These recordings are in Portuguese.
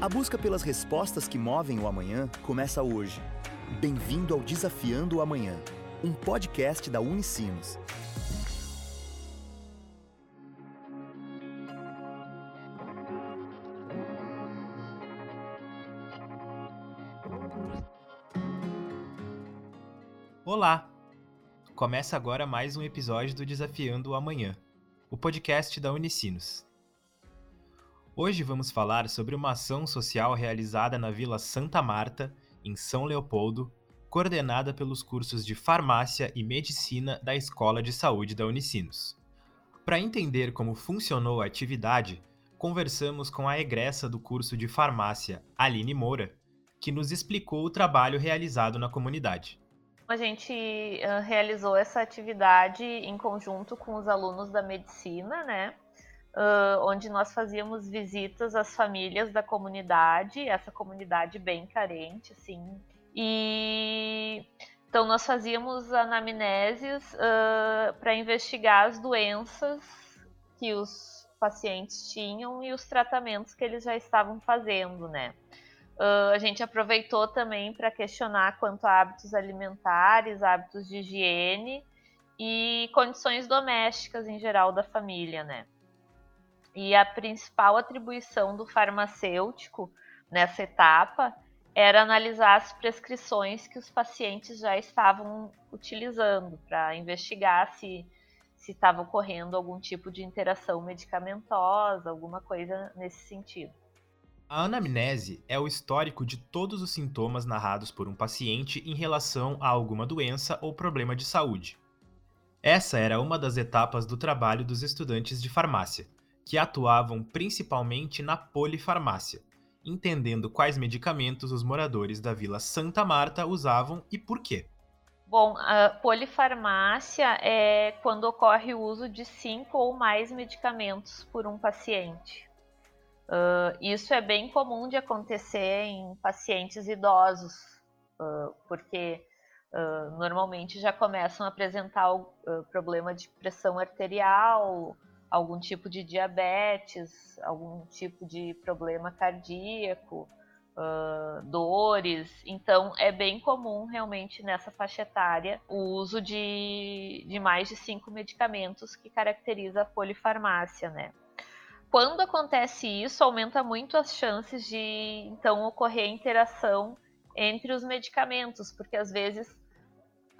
A busca pelas respostas que movem o amanhã começa hoje. Bem-vindo ao Desafiando o Amanhã, um podcast da Unicinos. Olá! Começa agora mais um episódio do Desafiando o Amanhã, o podcast da Unicinos. Hoje vamos falar sobre uma ação social realizada na Vila Santa Marta, em São Leopoldo, coordenada pelos cursos de Farmácia e Medicina da Escola de Saúde da Unicinos. Para entender como funcionou a atividade, conversamos com a egressa do curso de Farmácia, Aline Moura, que nos explicou o trabalho realizado na comunidade. A gente realizou essa atividade em conjunto com os alunos da medicina, né? Uh, onde nós fazíamos visitas às famílias da comunidade, essa comunidade bem carente, assim. E então nós fazíamos anamnésias uh, para investigar as doenças que os pacientes tinham e os tratamentos que eles já estavam fazendo, né? Uh, a gente aproveitou também para questionar quanto a hábitos alimentares, hábitos de higiene e condições domésticas em geral da família, né? E a principal atribuição do farmacêutico nessa etapa era analisar as prescrições que os pacientes já estavam utilizando para investigar se se estava ocorrendo algum tipo de interação medicamentosa, alguma coisa nesse sentido. A anamnese é o histórico de todos os sintomas narrados por um paciente em relação a alguma doença ou problema de saúde. Essa era uma das etapas do trabalho dos estudantes de farmácia, que atuavam principalmente na polifarmácia, entendendo quais medicamentos os moradores da Vila Santa Marta usavam e por quê. Bom, a polifarmácia é quando ocorre o uso de cinco ou mais medicamentos por um paciente. Uh, isso é bem comum de acontecer em pacientes idosos, uh, porque uh, normalmente já começam a apresentar o problema de pressão arterial, algum tipo de diabetes, algum tipo de problema cardíaco, uh, dores. Então, é bem comum realmente nessa faixa etária o uso de, de mais de cinco medicamentos que caracteriza a polifarmácia, né? Quando acontece isso, aumenta muito as chances de então ocorrer interação entre os medicamentos, porque às vezes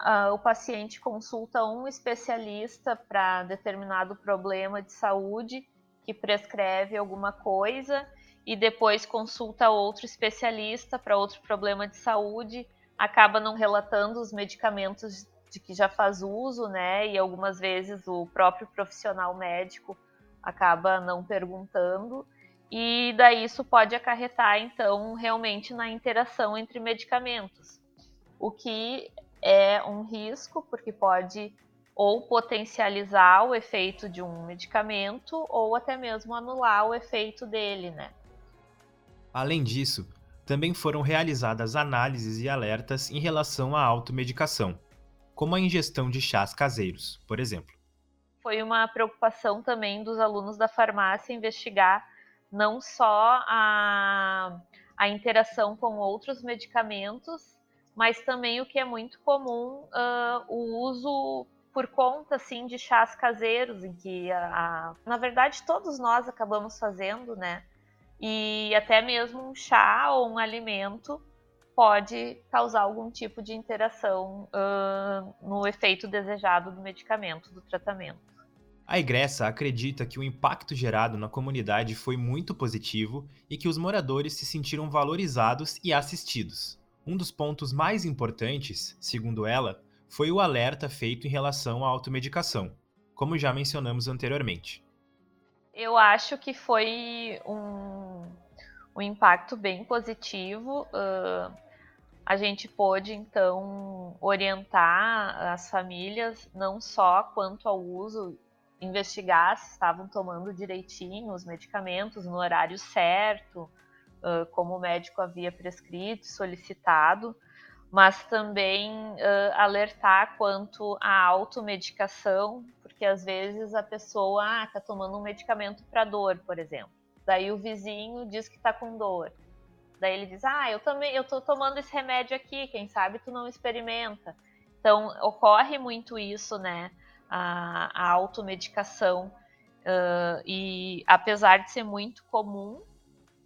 uh, o paciente consulta um especialista para determinado problema de saúde que prescreve alguma coisa e depois consulta outro especialista para outro problema de saúde, acaba não relatando os medicamentos de que já faz uso, né? E algumas vezes o próprio profissional médico acaba não perguntando. E daí isso pode acarretar, então, realmente na interação entre medicamentos. O que é um risco, porque pode ou potencializar o efeito de um medicamento ou até mesmo anular o efeito dele, né? Além disso, também foram realizadas análises e alertas em relação à automedicação, como a ingestão de chás caseiros, por exemplo. Foi uma preocupação também dos alunos da farmácia investigar não só a, a interação com outros medicamentos, mas também o que é muito comum, uh, o uso por conta assim de chás caseiros, em que a, a, na verdade todos nós acabamos fazendo, né? E até mesmo um chá ou um alimento pode causar algum tipo de interação uh, no efeito desejado do medicamento, do tratamento. A Egressa acredita que o impacto gerado na comunidade foi muito positivo e que os moradores se sentiram valorizados e assistidos. Um dos pontos mais importantes, segundo ela, foi o alerta feito em relação à automedicação, como já mencionamos anteriormente. Eu acho que foi um, um impacto bem positivo. Uh, a gente pôde, então, orientar as famílias não só quanto ao uso, investigar se estavam tomando direitinho os medicamentos no horário certo, uh, como o médico havia prescrito, solicitado, mas também uh, alertar quanto à automedicação, porque às vezes a pessoa está ah, tomando um medicamento para dor, por exemplo. Daí o vizinho diz que está com dor. Daí ele diz: "Ah, eu também, eu tô tomando esse remédio aqui, quem sabe tu não experimenta". Então, ocorre muito isso, né? A, a automedicação. Uh, e apesar de ser muito comum,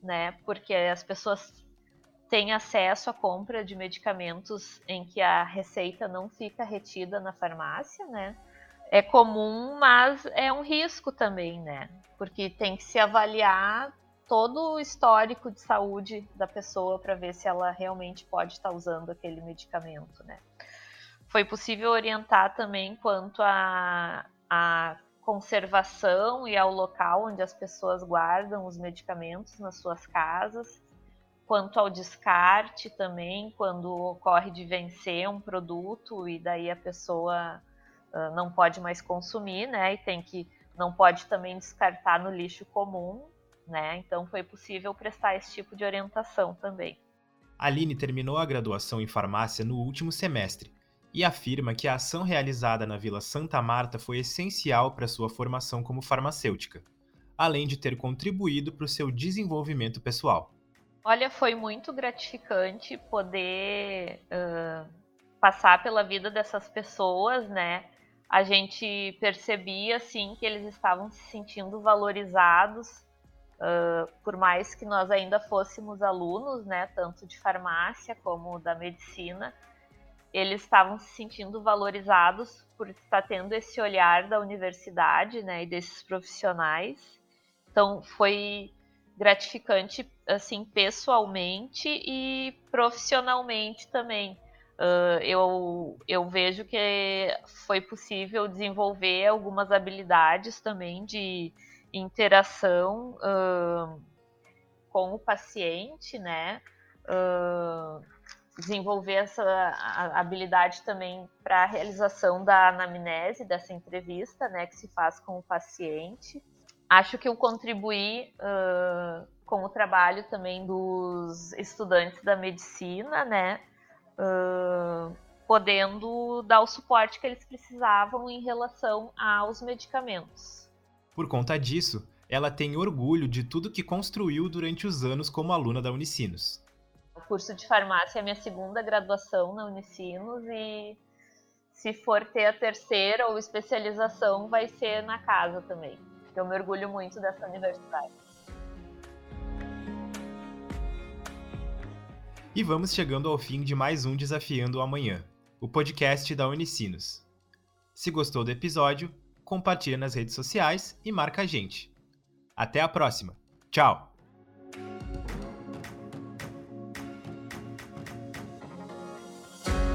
né? Porque as pessoas têm acesso à compra de medicamentos em que a receita não fica retida na farmácia, né? É comum, mas é um risco também, né? Porque tem que se avaliar todo o histórico de saúde da pessoa para ver se ela realmente pode estar usando aquele medicamento, né? Foi possível orientar também quanto a, a conservação e ao local onde as pessoas guardam os medicamentos nas suas casas, quanto ao descarte também, quando ocorre de vencer um produto e daí a pessoa uh, não pode mais consumir, né? E tem que não pode também descartar no lixo comum, né? Então foi possível prestar esse tipo de orientação também. Aline terminou a graduação em farmácia no último semestre e afirma que a ação realizada na Vila Santa Marta foi essencial para sua formação como farmacêutica, além de ter contribuído para o seu desenvolvimento pessoal. Olha, foi muito gratificante poder uh, passar pela vida dessas pessoas, né? A gente percebia, assim, que eles estavam se sentindo valorizados Uh, por mais que nós ainda fôssemos alunos, né, tanto de farmácia como da medicina, eles estavam se sentindo valorizados por estar tendo esse olhar da universidade, né, e desses profissionais. Então foi gratificante, assim, pessoalmente e profissionalmente também. Uh, eu, eu vejo que foi possível desenvolver algumas habilidades também de interação uh, com o paciente, né? Uh, desenvolver essa habilidade também para a realização da anamnese dessa entrevista, né, que se faz com o paciente. Acho que eu contribuí uh, com o trabalho também dos estudantes da medicina, né, uh, podendo dar o suporte que eles precisavam em relação aos medicamentos. Por conta disso, ela tem orgulho de tudo que construiu durante os anos como aluna da Unicinos. Curso de farmácia é minha segunda graduação na Unicinos e se for ter a terceira ou especialização, vai ser na casa também. Eu me orgulho muito dessa universidade. E vamos chegando ao fim de mais um Desafiando o Amanhã, o podcast da Unicinos. Se gostou do episódio, compartilha nas redes sociais e marca a gente. Até a próxima. Tchau!